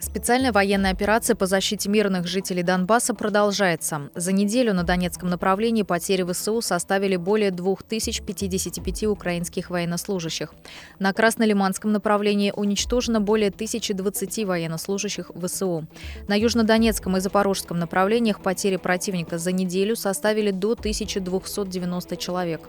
Специальная военная операция по защите мирных жителей Донбасса продолжается. За неделю на Донецком направлении потери ВСУ составили более 2055 украинских военнослужащих. На Краснолиманском направлении уничтожено более 1020 военнослужащих ВСУ. На Южнодонецком и Запорожском направлениях потери противника за неделю составили до 1290 человек.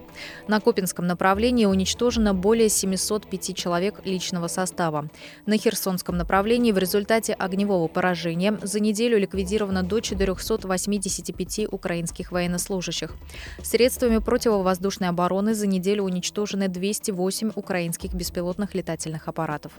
На Копинском направлении уничтожено более 705 человек личного состава. На Херсонском направлении в результате результате огневого поражения за неделю ликвидировано до 485 украинских военнослужащих. Средствами противовоздушной обороны за неделю уничтожены 208 украинских беспилотных летательных аппаратов.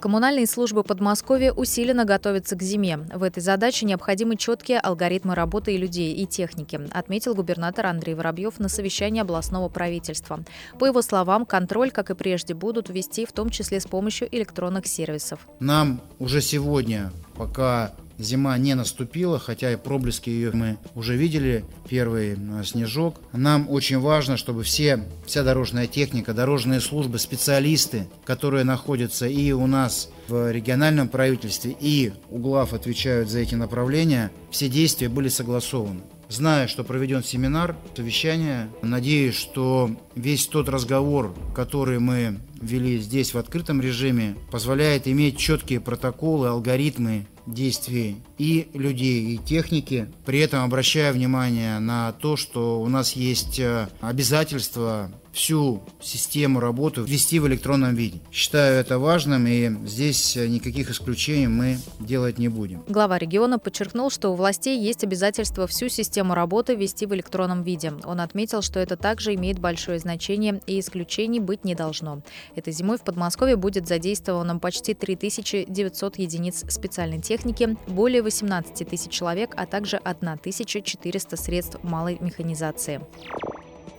Коммунальные службы Подмосковья усиленно готовятся к зиме. В этой задаче необходимы четкие алгоритмы работы и людей, и техники, отметил губернатор Андрей Воробьев на совещании областного правительства. По его словам, контроль, как и прежде, будут вести в том числе с помощью электронных сервисов. Нам уже сегодня, пока Зима не наступила, хотя и проблески ее мы уже видели, первый э, снежок. Нам очень важно, чтобы все, вся дорожная техника, дорожные службы, специалисты, которые находятся и у нас в региональном правительстве, и у глав отвечают за эти направления, все действия были согласованы. Знаю, что проведен семинар, совещание. Надеюсь, что весь тот разговор, который мы вели здесь в открытом режиме, позволяет иметь четкие протоколы, алгоритмы действий и людей, и техники. При этом обращая внимание на то, что у нас есть э, обязательства всю систему работы ввести в электронном виде. Считаю это важным, и здесь никаких исключений мы делать не будем. Глава региона подчеркнул, что у властей есть обязательство всю систему работы ввести в электронном виде. Он отметил, что это также имеет большое значение и исключений быть не должно. Этой зимой в Подмосковье будет задействовано почти 3900 единиц специальной техники, более 18 тысяч человек, а также 1400 средств малой механизации.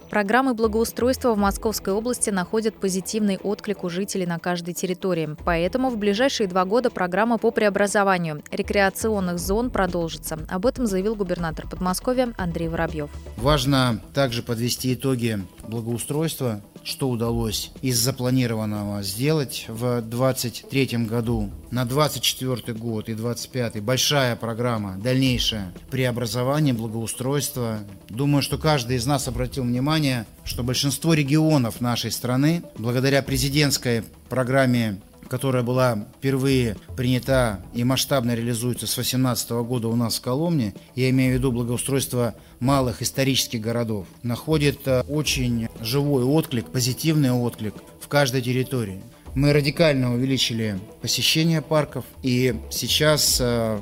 Программы благоустройства в Московской области находят позитивный отклик у жителей на каждой территории. Поэтому в ближайшие два года программа по преобразованию рекреационных зон продолжится. Об этом заявил губернатор Подмосковья Андрей Воробьев. Важно также подвести итоги благоустройства что удалось из запланированного сделать в 2023 году. На 2024 год и 2025 большая программа, дальнейшее преобразование, благоустройство. Думаю, что каждый из нас обратил внимание, что большинство регионов нашей страны, благодаря президентской программе которая была впервые принята и масштабно реализуется с 2018 года у нас в Коломне, я имею в виду благоустройство малых исторических городов, находит э, очень живой отклик, позитивный отклик в каждой территории. Мы радикально увеличили посещение парков, и сейчас э,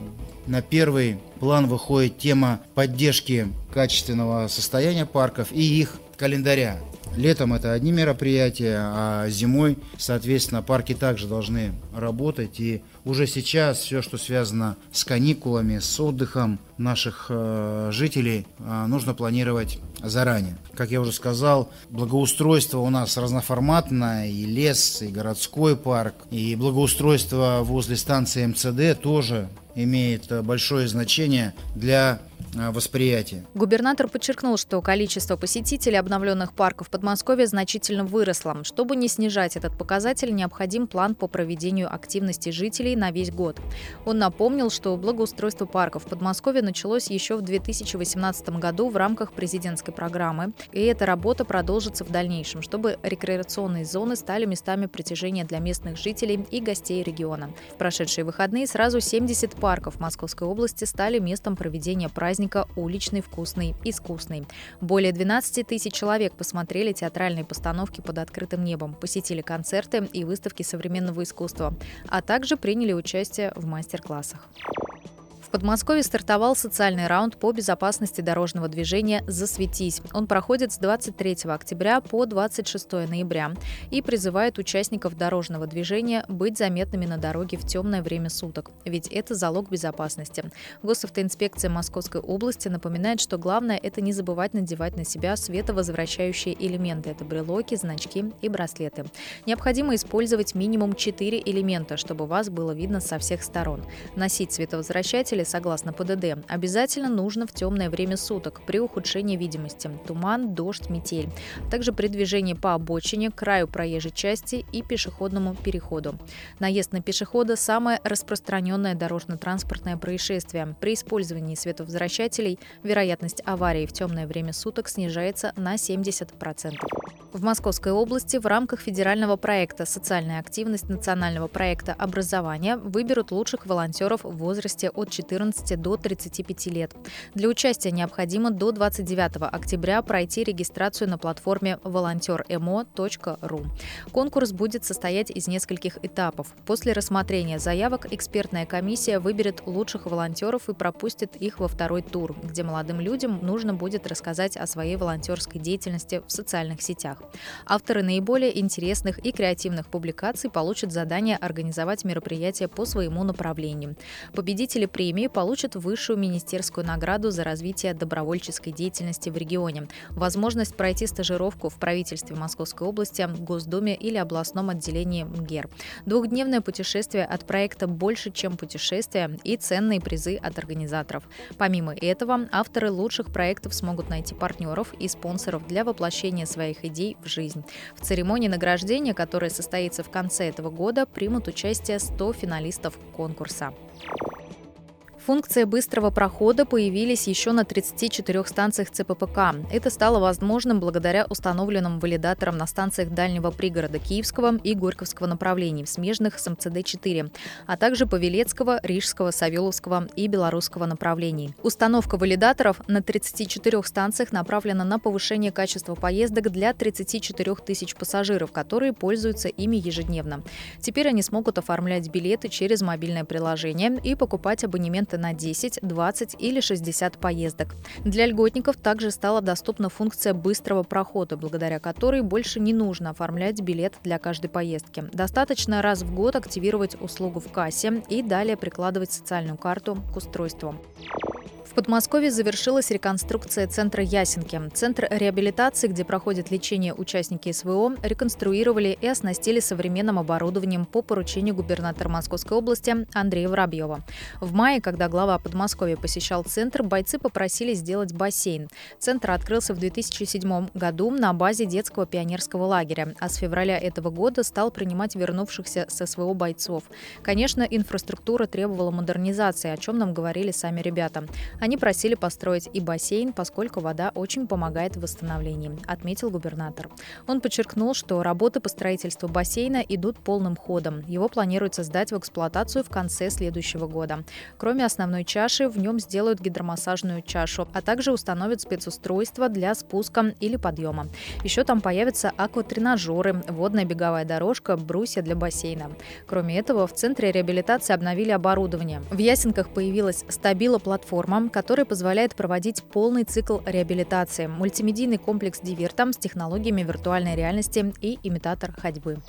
на первый план выходит тема поддержки качественного состояния парков и их календаря. Летом это одни мероприятия, а зимой, соответственно, парки также должны работать. И уже сейчас все, что связано с каникулами, с отдыхом наших э, жителей, э, нужно планировать заранее. Как я уже сказал, благоустройство у нас разноформатное, и лес, и городской парк, и благоустройство возле станции МЦД тоже имеет большое значение для Э, восприятия. Губернатор подчеркнул, что количество посетителей обновленных парков Подмосковья значительно выросло. Чтобы не снижать этот показатель, необходим план по проведению активности жителей на весь год. Он напомнил, что благоустройство парков в Подмосковье началось еще в 2018 году в рамках президентской программы, и эта работа продолжится в дальнейшем, чтобы рекреационные зоны стали местами притяжения для местных жителей и гостей региона. В прошедшие выходные сразу 70 парков Московской области стали местом проведения праздника праздника «Уличный, вкусный, искусный». Более 12 тысяч человек посмотрели театральные постановки под открытым небом, посетили концерты и выставки современного искусства, а также приняли участие в мастер-классах. Подмосковье стартовал социальный раунд по безопасности дорожного движения «Засветись». Он проходит с 23 октября по 26 ноября и призывает участников дорожного движения быть заметными на дороге в темное время суток, ведь это залог безопасности. Госавтоинспекция Московской области напоминает, что главное – это не забывать надевать на себя световозвращающие элементы. Это брелоки, значки и браслеты. Необходимо использовать минимум 4 элемента, чтобы вас было видно со всех сторон. Носить световозвращатели согласно ПДД, обязательно нужно в темное время суток при ухудшении видимости – туман, дождь, метель, также при движении по обочине, краю проезжей части и пешеходному переходу. Наезд на пешехода – самое распространенное дорожно-транспортное происшествие. При использовании световозвращателей вероятность аварии в темное время суток снижается на 70%. В Московской области в рамках федерального проекта «Социальная активность» национального проекта образования выберут лучших волонтеров в возрасте от 14 до 35 лет. Для участия необходимо до 29 октября пройти регистрацию на платформе волонтермо.ру. Конкурс будет состоять из нескольких этапов. После рассмотрения заявок экспертная комиссия выберет лучших волонтеров и пропустит их во второй тур, где молодым людям нужно будет рассказать о своей волонтерской деятельности в социальных сетях. Авторы наиболее интересных и креативных публикаций получат задание организовать мероприятие по своему направлению. Победители премии получат высшую министерскую награду за развитие добровольческой деятельности в регионе, возможность пройти стажировку в правительстве Московской области, Госдуме или областном отделении МГЕР, двухдневное путешествие от проекта «Больше, чем путешествие» и ценные призы от организаторов. Помимо этого, авторы лучших проектов смогут найти партнеров и спонсоров для воплощения своих идей в жизнь. В церемонии награждения, которая состоится в конце этого года, примут участие 100 финалистов конкурса. Функция быстрого прохода появились еще на 34 станциях ЦППК. Это стало возможным благодаря установленным валидаторам на станциях дальнего пригорода Киевского и Горьковского направлений, смежных с МЦД-4, а также Павелецкого, Рижского, Савеловского и Белорусского направлений. Установка валидаторов на 34 станциях направлена на повышение качества поездок для 34 тысяч пассажиров, которые пользуются ими ежедневно. Теперь они смогут оформлять билеты через мобильное приложение и покупать абонементы билеты на 10, 20 или 60 поездок. Для льготников также стала доступна функция быстрого прохода, благодаря которой больше не нужно оформлять билет для каждой поездки. Достаточно раз в год активировать услугу в кассе и далее прикладывать социальную карту к устройству. Подмосковье завершилась реконструкция центра Ясенки. Центр реабилитации, где проходит лечение участники СВО, реконструировали и оснастили современным оборудованием по поручению губернатора Московской области Андрея Воробьева. В мае, когда глава Подмосковья посещал центр, бойцы попросили сделать бассейн. Центр открылся в 2007 году на базе детского пионерского лагеря, а с февраля этого года стал принимать вернувшихся с СВО бойцов. Конечно, инфраструктура требовала модернизации, о чем нам говорили сами ребята. Они просили построить и бассейн, поскольку вода очень помогает в восстановлении, отметил губернатор. Он подчеркнул, что работы по строительству бассейна идут полным ходом. Его планируется сдать в эксплуатацию в конце следующего года. Кроме основной чаши, в нем сделают гидромассажную чашу, а также установят спецустройство для спуска или подъема. Еще там появятся акватренажеры, водная беговая дорожка, брусья для бассейна. Кроме этого, в Центре реабилитации обновили оборудование. В Ясенках появилась стабила-платформа, который позволяет проводить полный цикл реабилитации, мультимедийный комплекс «Дивертам» с технологиями виртуальной реальности и имитатор ходьбы.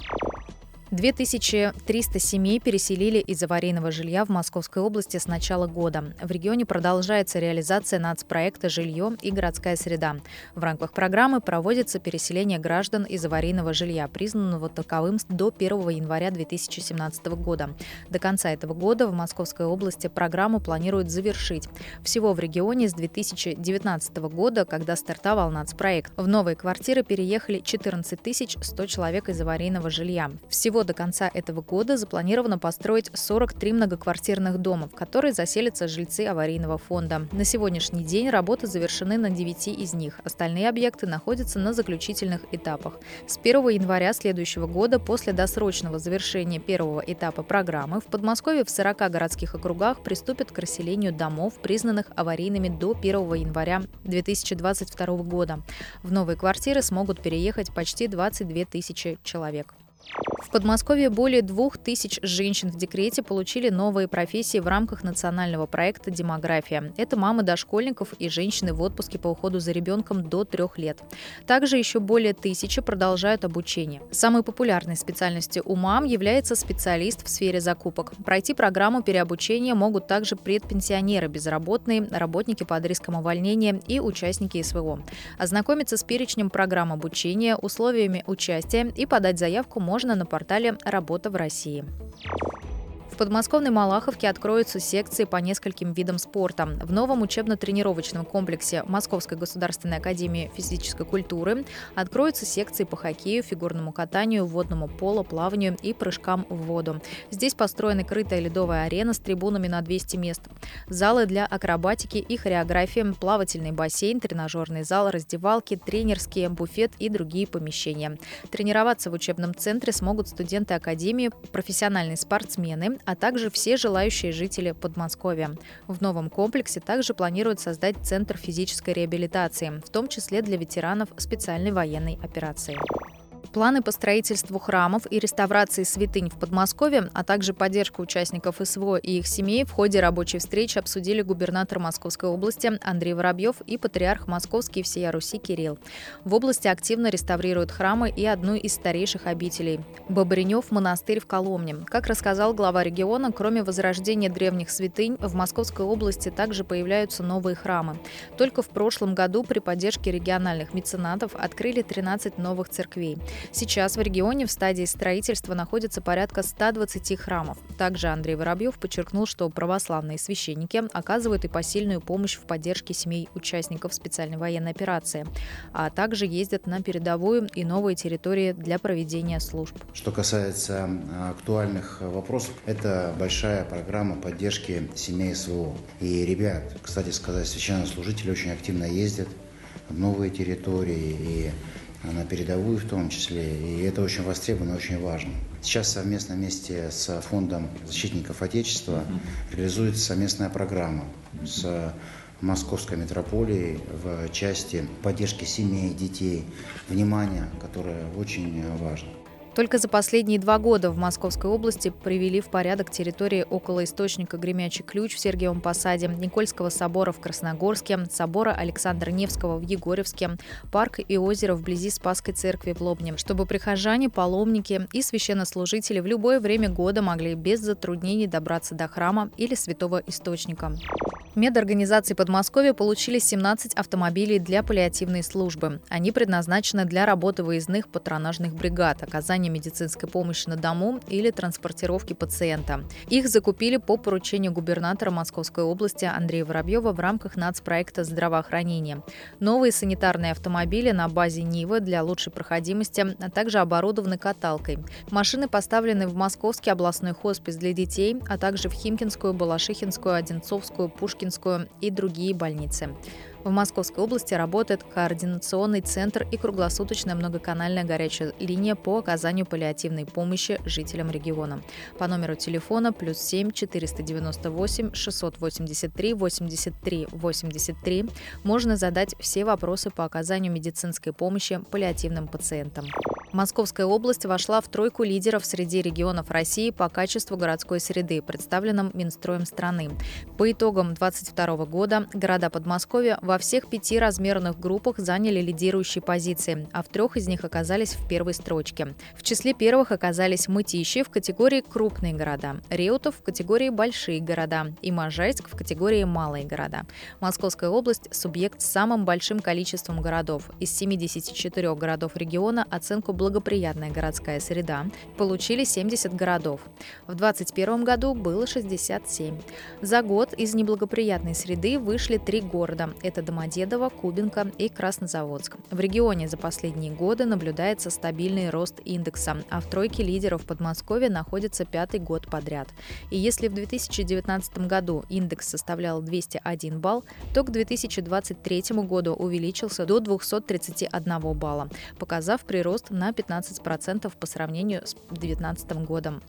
2300 семей переселили из аварийного жилья в Московской области с начала года. В регионе продолжается реализация нацпроекта «Жилье и городская среда». В рамках программы проводится переселение граждан из аварийного жилья, признанного таковым до 1 января 2017 года. До конца этого года в Московской области программу планируют завершить. Всего в регионе с 2019 года, когда стартовал нацпроект, в новые квартиры переехали 14 100 человек из аварийного жилья. Всего до конца этого года запланировано построить 43 многоквартирных дома, в которые заселятся жильцы аварийного фонда. На сегодняшний день работы завершены на 9 из них. Остальные объекты находятся на заключительных этапах. С 1 января следующего года, после досрочного завершения первого этапа программы, в Подмосковье в 40 городских округах приступят к расселению домов, признанных аварийными до 1 января 2022 года. В новые квартиры смогут переехать почти 22 тысячи человек. В Подмосковье более двух тысяч женщин в декрете получили новые профессии в рамках национального проекта «Демография». Это мамы дошкольников и женщины в отпуске по уходу за ребенком до трех лет. Также еще более тысячи продолжают обучение. Самой популярной специальностью у мам является специалист в сфере закупок. Пройти программу переобучения могут также предпенсионеры, безработные, работники под риском увольнения и участники СВО. Ознакомиться с перечнем программ обучения, условиями участия и подать заявку можно на портале «Работа в России». В подмосковной Малаховке откроются секции по нескольким видам спорта. В новом учебно-тренировочном комплексе Московской государственной академии физической культуры откроются секции по хоккею, фигурному катанию, водному поло, плаванию и прыжкам в воду. Здесь построена крытая ледовая арена с трибунами на 200 мест. Залы для акробатики и хореографии, плавательный бассейн, тренажерный зал, раздевалки, тренерские, буфет и другие помещения. Тренироваться в учебном центре смогут студенты академии, профессиональные спортсмены, а также все желающие жители Подмосковья. В новом комплексе также планируют создать Центр физической реабилитации, в том числе для ветеранов специальной военной операции. Планы по строительству храмов и реставрации святынь в Подмосковье, а также поддержку участников СВО и их семей в ходе рабочей встречи обсудили губернатор Московской области Андрей Воробьев и патриарх Московский всея Руси Кирилл. В области активно реставрируют храмы и одну из старейших обителей – Бобренев монастырь в Коломне. Как рассказал глава региона, кроме возрождения древних святынь, в Московской области также появляются новые храмы. Только в прошлом году при поддержке региональных меценатов открыли 13 новых церквей. Сейчас в регионе в стадии строительства находится порядка 120 храмов. Также Андрей Воробьев подчеркнул, что православные священники оказывают и посильную помощь в поддержке семей участников специальной военной операции, а также ездят на передовую и новые территории для проведения служб. Что касается а, актуальных вопросов, это большая программа поддержки семей СВО. И ребят, кстати сказать, священнослужители очень активно ездят в новые территории и на передовую в том числе, и это очень востребовано, очень важно. Сейчас совместно вместе с Фондом защитников Отечества реализуется совместная программа с Московской метрополией в части поддержки семей, детей, внимания, которое очень важно. Только за последние два года в Московской области привели в порядок территории около источника Гремячий ключ в Сергиевом Посаде, Никольского собора в Красногорске, собора Александра Невского в Егоревске, парк и озеро вблизи Спасской церкви в Лобне, чтобы прихожане, паломники и священнослужители в любое время года могли без затруднений добраться до храма или святого источника. Медорганизации Подмосковья получили 17 автомобилей для паллиативной службы. Они предназначены для работы выездных патронажных бригад, оказания медицинской помощи на дому или транспортировки пациента. Их закупили по поручению губернатора Московской области Андрея Воробьева в рамках нацпроекта здравоохранения. Новые санитарные автомобили на базе Нивы для лучшей проходимости, а также оборудованы каталкой. Машины поставлены в Московский областной хоспис для детей, а также в Химкинскую, Балашихинскую, Одинцовскую, Пушкинскую Пушкинскую и другие больницы. В Московской области работает координационный центр и круглосуточная многоканальная горячая линия по оказанию паллиативной помощи жителям региона. По номеру телефона плюс 7 498 683 83 83 можно задать все вопросы по оказанию медицинской помощи паллиативным пациентам. Московская область вошла в тройку лидеров среди регионов России по качеству городской среды, представленном Минстроем страны. По итогам 2022 года города Подмосковья во всех пяти размерных группах заняли лидирующие позиции, а в трех из них оказались в первой строчке. В числе первых оказались Мытищи в категории «крупные города», Реутов в категории «большие города» и Можайск в категории «малые города». Московская область – субъект с самым большим количеством городов. Из 74 городов региона оценку «благоприятная городская среда» получили 70 городов. В 2021 году было 67. За год из неблагоприятной среды вышли три города – это Домодедово, Кубинка и Краснозаводск. В регионе за последние годы наблюдается стабильный рост индекса, а в тройке лидеров Подмосковья находится пятый год подряд. И если в 2019 году индекс составлял 201 балл, то к 2023 году увеличился до 231 балла, показав прирост на на 15% по сравнению с 2019 годом.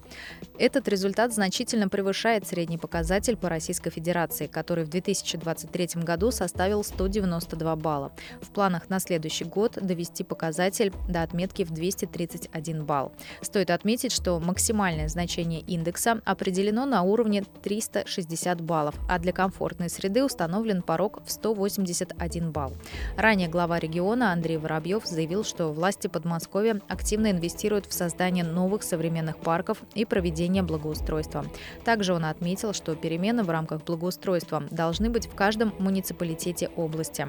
Этот результат значительно превышает средний показатель по Российской Федерации, который в 2023 году составил 192 балла. В планах на следующий год довести показатель до отметки в 231 балл. Стоит отметить, что максимальное значение индекса определено на уровне 360 баллов, а для комфортной среды установлен порог в 181 балл. Ранее глава региона Андрей Воробьев заявил, что власти Подмосковья активно инвестируют в создание новых современных парков и проведение благоустройства. Также он отметил, что перемены в рамках благоустройства должны быть в каждом муниципалитете области.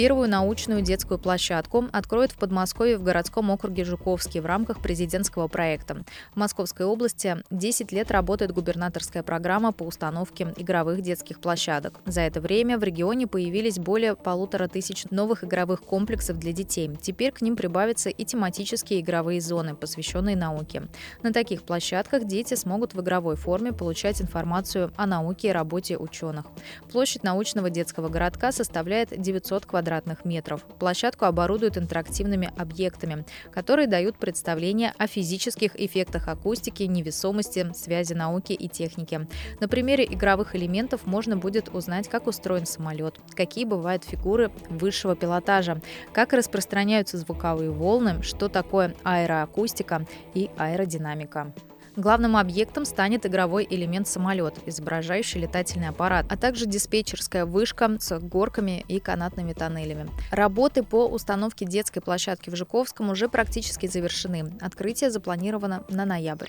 Первую научную детскую площадку откроют в Подмосковье в городском округе Жуковский в рамках президентского проекта. В Московской области 10 лет работает губернаторская программа по установке игровых детских площадок. За это время в регионе появились более полутора тысяч новых игровых комплексов для детей. Теперь к ним прибавятся и тематические игровые зоны, посвященные науке. На таких площадках дети смогут в игровой форме получать информацию о науке и работе ученых. Площадь научного детского городка составляет 900 квадратных квадратных метров. Площадку оборудуют интерактивными объектами, которые дают представление о физических эффектах акустики, невесомости, связи науки и техники. На примере игровых элементов можно будет узнать, как устроен самолет, какие бывают фигуры высшего пилотажа, как распространяются звуковые волны, что такое аэроакустика и аэродинамика. Главным объектом станет игровой элемент самолет, изображающий летательный аппарат, а также диспетчерская вышка с горками и канатными тоннелями. Работы по установке детской площадки в Жуковском уже практически завершены. Открытие запланировано на ноябрь.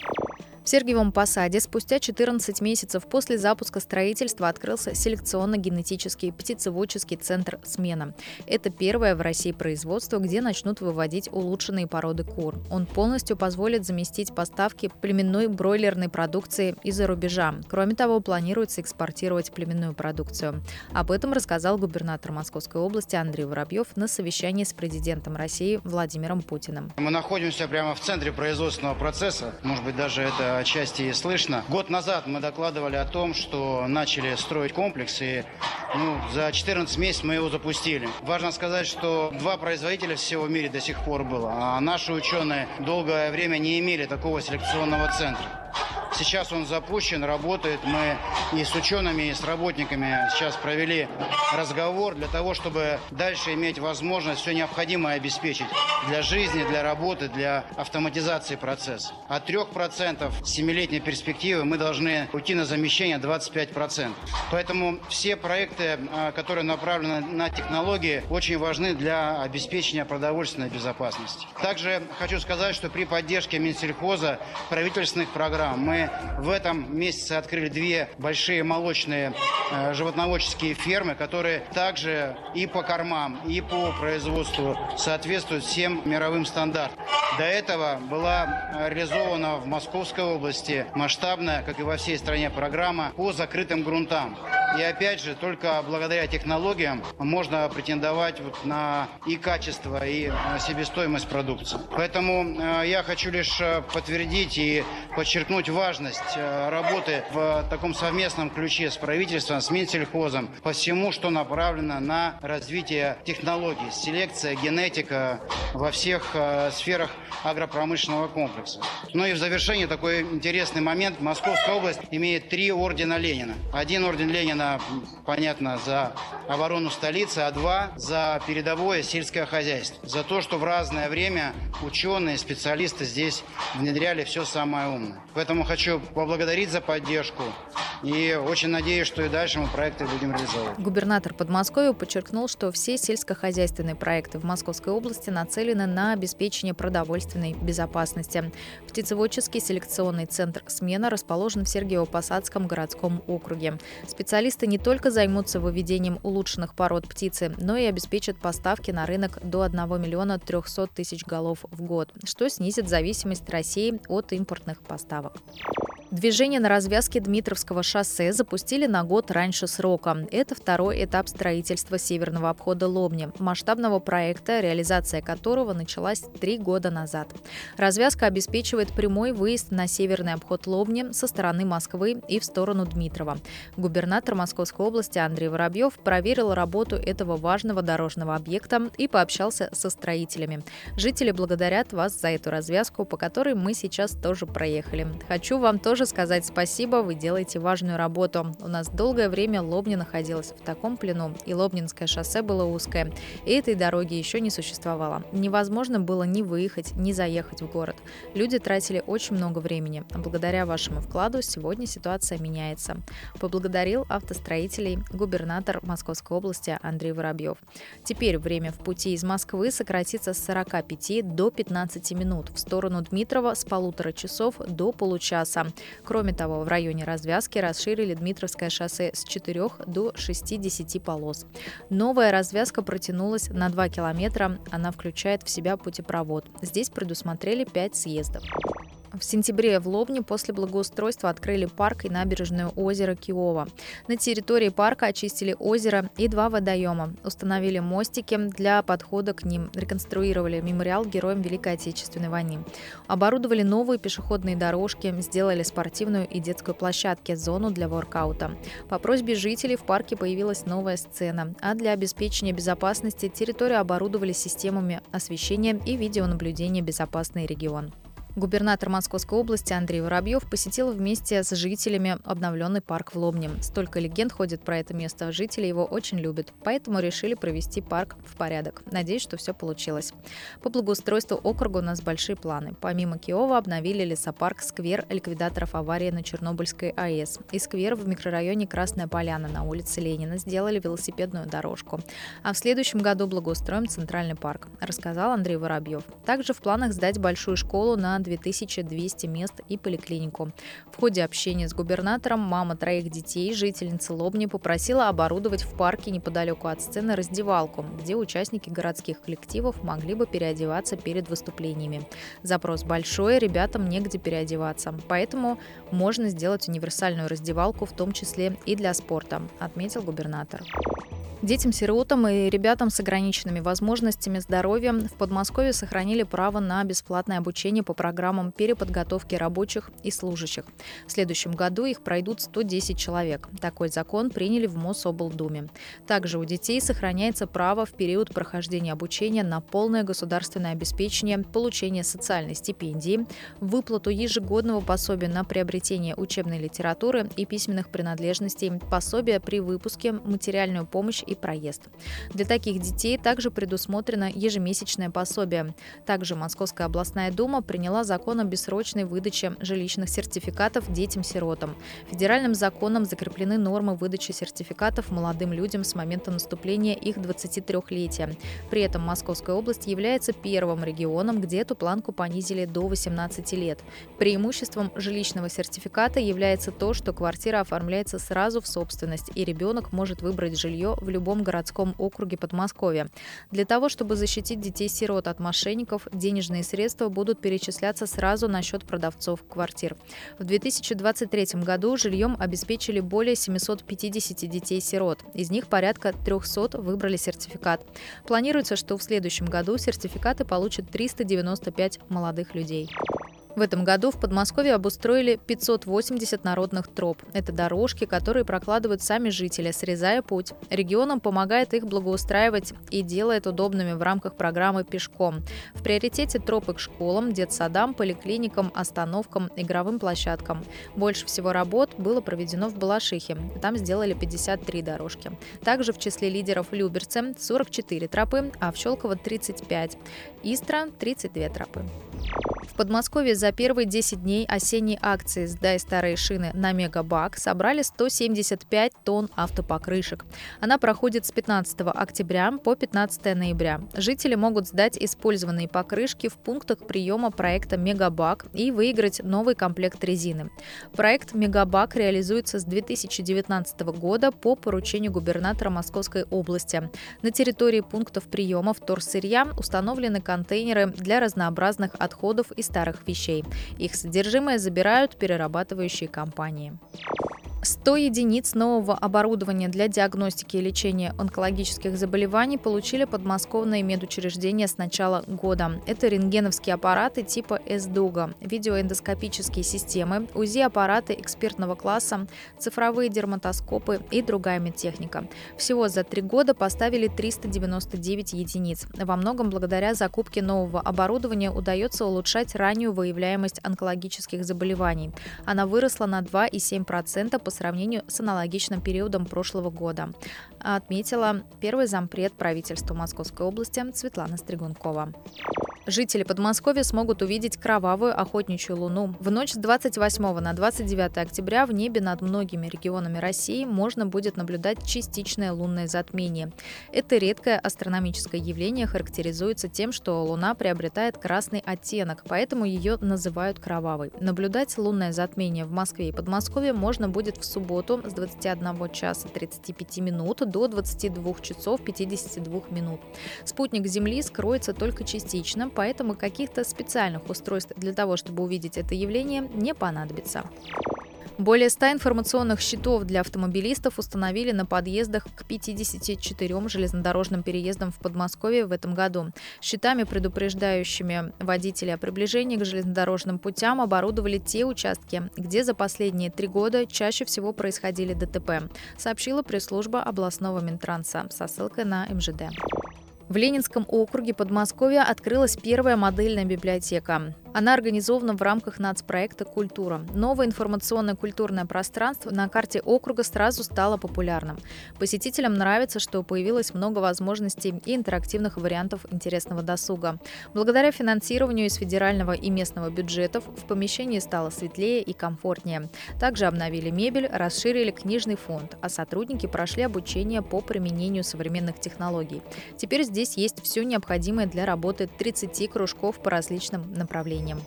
В Сергиевом Посаде спустя 14 месяцев после запуска строительства открылся селекционно-генетический птицеводческий центр «Смена». Это первое в России производство, где начнут выводить улучшенные породы кур. Он полностью позволит заместить поставки племенной бройлерной продукции из-за рубежа. Кроме того, планируется экспортировать племенную продукцию. Об этом рассказал губернатор Московской области Андрей Воробьев на совещании с президентом России Владимиром Pутиным. Мы находимся прямо в центре производственного процесса. Может быть, даже это отчасти слышно. Год назад мы докладывали о том, что начали строить комплекс, и ну, за 14 месяцев мы его запустили. Важно сказать, что два производителя всего в мире до сих пор было, а наши ученые долгое время не имели такого селекционного центра. Сейчас он запущен, работает. Мы и с учеными, и с работниками сейчас провели разговор для того, чтобы дальше иметь возможность все необходимое обеспечить для жизни, для работы, для автоматизации процесса. От 3% семилетней перспективы мы должны уйти на замещение 25%. Поэтому все проекты, а, которые направлены на технологии, очень важны для обеспечения продовольственной безопасности. Также хочу сказать, что при поддержке Минсельхоза правительственных программ мы в этом месяце открыли две большие молочные э, животноводческие фермы, которые также и по кормам, и по производству соответствуют всем мировым стандартам. До этого была реализована в Московской области масштабная, как и во всей стране, программа по закрытым грунтам. И опять же, только благодаря технологиям можно претендовать вот на и качество, и э, себестоимость продукции. Поэтому э, я хочу лишь э, подтвердить и подчеркнуть важность работы в таком совместном ключе с правительством, с Минсельхозом по всему, что направлено на развитие технологий, селекция, генетика во всех сферах агропромышленного комплекса. Ну и в завершении такой интересный момент. Московская область имеет три ордена Ленина. Один орден Ленина Ленина, понятно, за оборону столицы, а два за передовое сельское хозяйство. За то, что в разное время ученые, специалисты здесь внедряли все самое умное. Поэтому хочу поблагодарить за поддержку и очень надеюсь, что и дальше мы проекты будем реализовывать. Губернатор Подмосковья подчеркнул, что все сельскохозяйственные проекты в Московской области нацелены на обеспечение продовольственной безопасности. Птицеводческий селекционный центр «Смена» расположен в Сергиево-Посадском городском округе. Специалисты не только займутся выведением улучшенных пород птицы, но и обеспечат поставки на рынок до 1 миллиона 300 тысяч голов в год, что снизит зависимость России от импортных поставок. Движение на развязке Дмитровского шоссе запустили на год раньше срока. Это второй этап строительства северного обхода Лобни, масштабного проекта, реализация которого началась три года назад. Развязка обеспечивает прямой выезд на северный обход Лобни со стороны Москвы и в сторону Дмитрова. Губернатор Московской области Андрей Воробьев проверил работу этого важного дорожного объекта и пообщался со строителями. Жители благодарят вас за эту развязку, по которой мы сейчас тоже проехали. Хочу вам тоже тоже сказать спасибо, вы делаете важную работу. У нас долгое время Лобня находилась в таком плену, и Лобнинское шоссе было узкое, и этой дороги еще не существовало. Невозможно было ни выехать, ни заехать в город. Люди тратили очень много времени. Благодаря вашему вкладу сегодня ситуация меняется. Поблагодарил автостроителей губернатор Московской области Андрей Воробьев. Теперь время в пути из Москвы сократится с 45 до 15 минут, в сторону Дмитрова с полутора часов до получаса. Кроме того, в районе развязки расширили Дмитровское шоссе с 4 до 60 полос. Новая развязка протянулась на 2 километра. Она включает в себя путепровод. Здесь предусмотрели 5 съездов. В сентябре в Лобне после благоустройства открыли парк и набережную озера Киова. На территории парка очистили озеро и два водоема, установили мостики для подхода к ним, реконструировали мемориал героям Великой Отечественной войны, оборудовали новые пешеходные дорожки, сделали спортивную и детскую площадки, зону для воркаута. По просьбе жителей в парке появилась новая сцена, а для обеспечения безопасности территорию оборудовали системами освещения и видеонаблюдения «Безопасный регион». Губернатор Московской области Андрей Воробьев посетил вместе с жителями обновленный парк в Лобне. Столько легенд ходит про это место, жители его очень любят, поэтому решили провести парк в порядок. Надеюсь, что все получилось. По благоустройству округа у нас большие планы. Помимо Киова обновили лесопарк, сквер ликвидаторов аварии на Чернобыльской АЭС и сквер в микрорайоне Красная Поляна на улице Ленина сделали велосипедную дорожку. А в следующем году благоустроим Центральный парк, рассказал Андрей Воробьев. Также в планах сдать большую школу на 2200 мест и поликлинику. В ходе общения с губернатором мама троих детей, жительница Лобни, попросила оборудовать в парке неподалеку от сцены раздевалку, где участники городских коллективов могли бы переодеваться перед выступлениями. Запрос большой, ребятам негде переодеваться, поэтому можно сделать универсальную раздевалку, в том числе и для спорта, отметил губернатор. Детям-сиротам и ребятам с ограниченными возможностями здоровья в Подмосковье сохранили право на бесплатное обучение по программам переподготовки рабочих и служащих. В следующем году их пройдут 110 человек. Такой закон приняли в Мособлдуме. Также у детей сохраняется право в период прохождения обучения на полное государственное обеспечение, получение социальной стипендии, выплату ежегодного пособия на приобретение учебной литературы и письменных принадлежностей, пособия при выпуске, материальную помощь и проезд. Для таких детей также предусмотрено ежемесячное пособие. Также Московская областная дума приняла закон о бессрочной выдаче жилищных сертификатов детям-сиротам. Федеральным законом закреплены нормы выдачи сертификатов молодым людям с момента наступления их 23-летия. При этом Московская область является первым регионом, где эту планку понизили до 18 лет. Преимуществом жилищного сертификата является то, что квартира оформляется сразу в собственность, и ребенок может выбрать жилье в любом любом городском округе Подмосковья. Для того, чтобы защитить детей-сирот от мошенников, денежные средства будут перечисляться сразу на счет продавцов квартир. В 2023 году жильем обеспечили более 750 детей-сирот. Из них порядка 300 выбрали сертификат. Планируется, что в следующем году сертификаты получат 395 молодых людей. В этом году в Подмосковье обустроили 580 народных троп. Это дорожки, которые прокладывают сами жители, срезая путь. Регионам помогает их благоустраивать и делает удобными в рамках программы «Пешком». В приоритете тропы к школам, детсадам, поликлиникам, остановкам, игровым площадкам. Больше всего работ было проведено в Балашихе. Там сделали 53 дорожки. Также в числе лидеров Люберцы 44 тропы, а в Щелково 35. Истра 32 тропы. В Подмосковье за первые 10 дней осенней акции «Сдай старые шины» на Мегабак собрали 175 тонн автопокрышек. Она проходит с 15 октября по 15 ноября. Жители могут сдать использованные покрышки в пунктах приема проекта «Мегабак» и выиграть новый комплект резины. Проект «Мегабак» реализуется с 2019 года по поручению губернатора Московской области. На территории пунктов приема вторсырья установлены контейнеры для разнообразных отходов и старых вещей. Их содержимое забирают перерабатывающие компании. 100 единиц нового оборудования для диагностики и лечения онкологических заболеваний получили подмосковные медучреждения с начала года. Это рентгеновские аппараты типа СДУГа, видеоэндоскопические системы, УЗИ-аппараты экспертного класса, цифровые дерматоскопы и другая медтехника. Всего за три года поставили 399 единиц. Во многом благодаря закупке нового оборудования удается улучшать раннюю выявляемость онкологических заболеваний. Она выросла на 2,7% по по сравнению с аналогичным периодом прошлого года, отметила первый зампред правительства Московской области Светлана Стригункова. Жители Подмосковья смогут увидеть кровавую охотничью луну. В ночь с 28 на 29 октября в небе над многими регионами России можно будет наблюдать частичное лунное затмение. Это редкое астрономическое явление характеризуется тем, что Луна приобретает красный оттенок, поэтому ее называют кровавой. Наблюдать лунное затмение в Москве и Подмосковье можно будет в субботу с 21 часа 35 минут до 22 часов 52 минут. Спутник Земли скроется только частично, поэтому каких-то специальных устройств для того, чтобы увидеть это явление, не понадобится. Более 100 информационных щитов для автомобилистов установили на подъездах к 54 железнодорожным переездам в Подмосковье в этом году. Щитами, предупреждающими водителей о приближении к железнодорожным путям, оборудовали те участки, где за последние три года чаще всего происходили ДТП, сообщила пресс-служба областного Минтранса со ссылкой на МЖД. В Ленинском округе Подмосковья открылась первая модельная библиотека. Она организована в рамках нацпроекта «Культура». Новое информационное культурное пространство на карте округа сразу стало популярным. Посетителям нравится, что появилось много возможностей и интерактивных вариантов интересного досуга. Благодаря финансированию из федерального и местного бюджетов в помещении стало светлее и комфортнее. Также обновили мебель, расширили книжный фонд, а сотрудники прошли обучение по применению современных технологий. Теперь здесь есть все необходимое для работы 30 кружков по различным направлениям населением.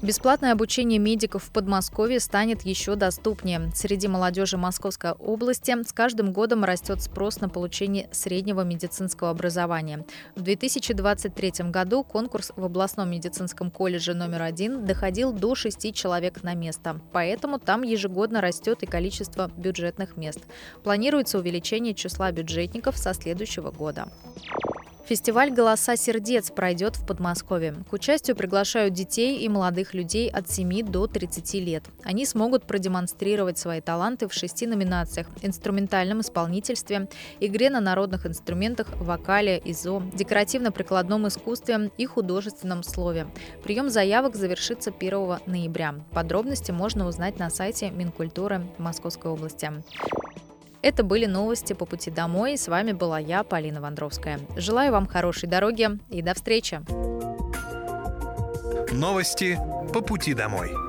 Бесплатное обучение медиков в Подмосковье станет еще доступнее. Среди молодежи Московской области с каждым годом растет спрос на получение среднего медицинского образования. В 2023 году конкурс в областном медицинском колледже номер один доходил до 6 человек на место. Поэтому там ежегодно растет и количество бюджетных мест. Планируется увеличение числа бюджетников со следующего года. Фестиваль «Голоса сердец» пройдет в Подмосковье. К участию приглашают детей и молодых людей от 7 до 30 лет. Они смогут продемонстрировать свои таланты в шести номинациях – инструментальном исполнительстве, игре на народных инструментах, вокале, ИЗО, декоративно-прикладном искусстве и художественном слове. Прием заявок завершится 1 ноября. Подробности можно узнать на сайте Минкультуры Московской области. Это были новости по пути домой. С вами была я, Полина Вандровская. Желаю вам хорошей дороги и до встречи. Новости по пути домой.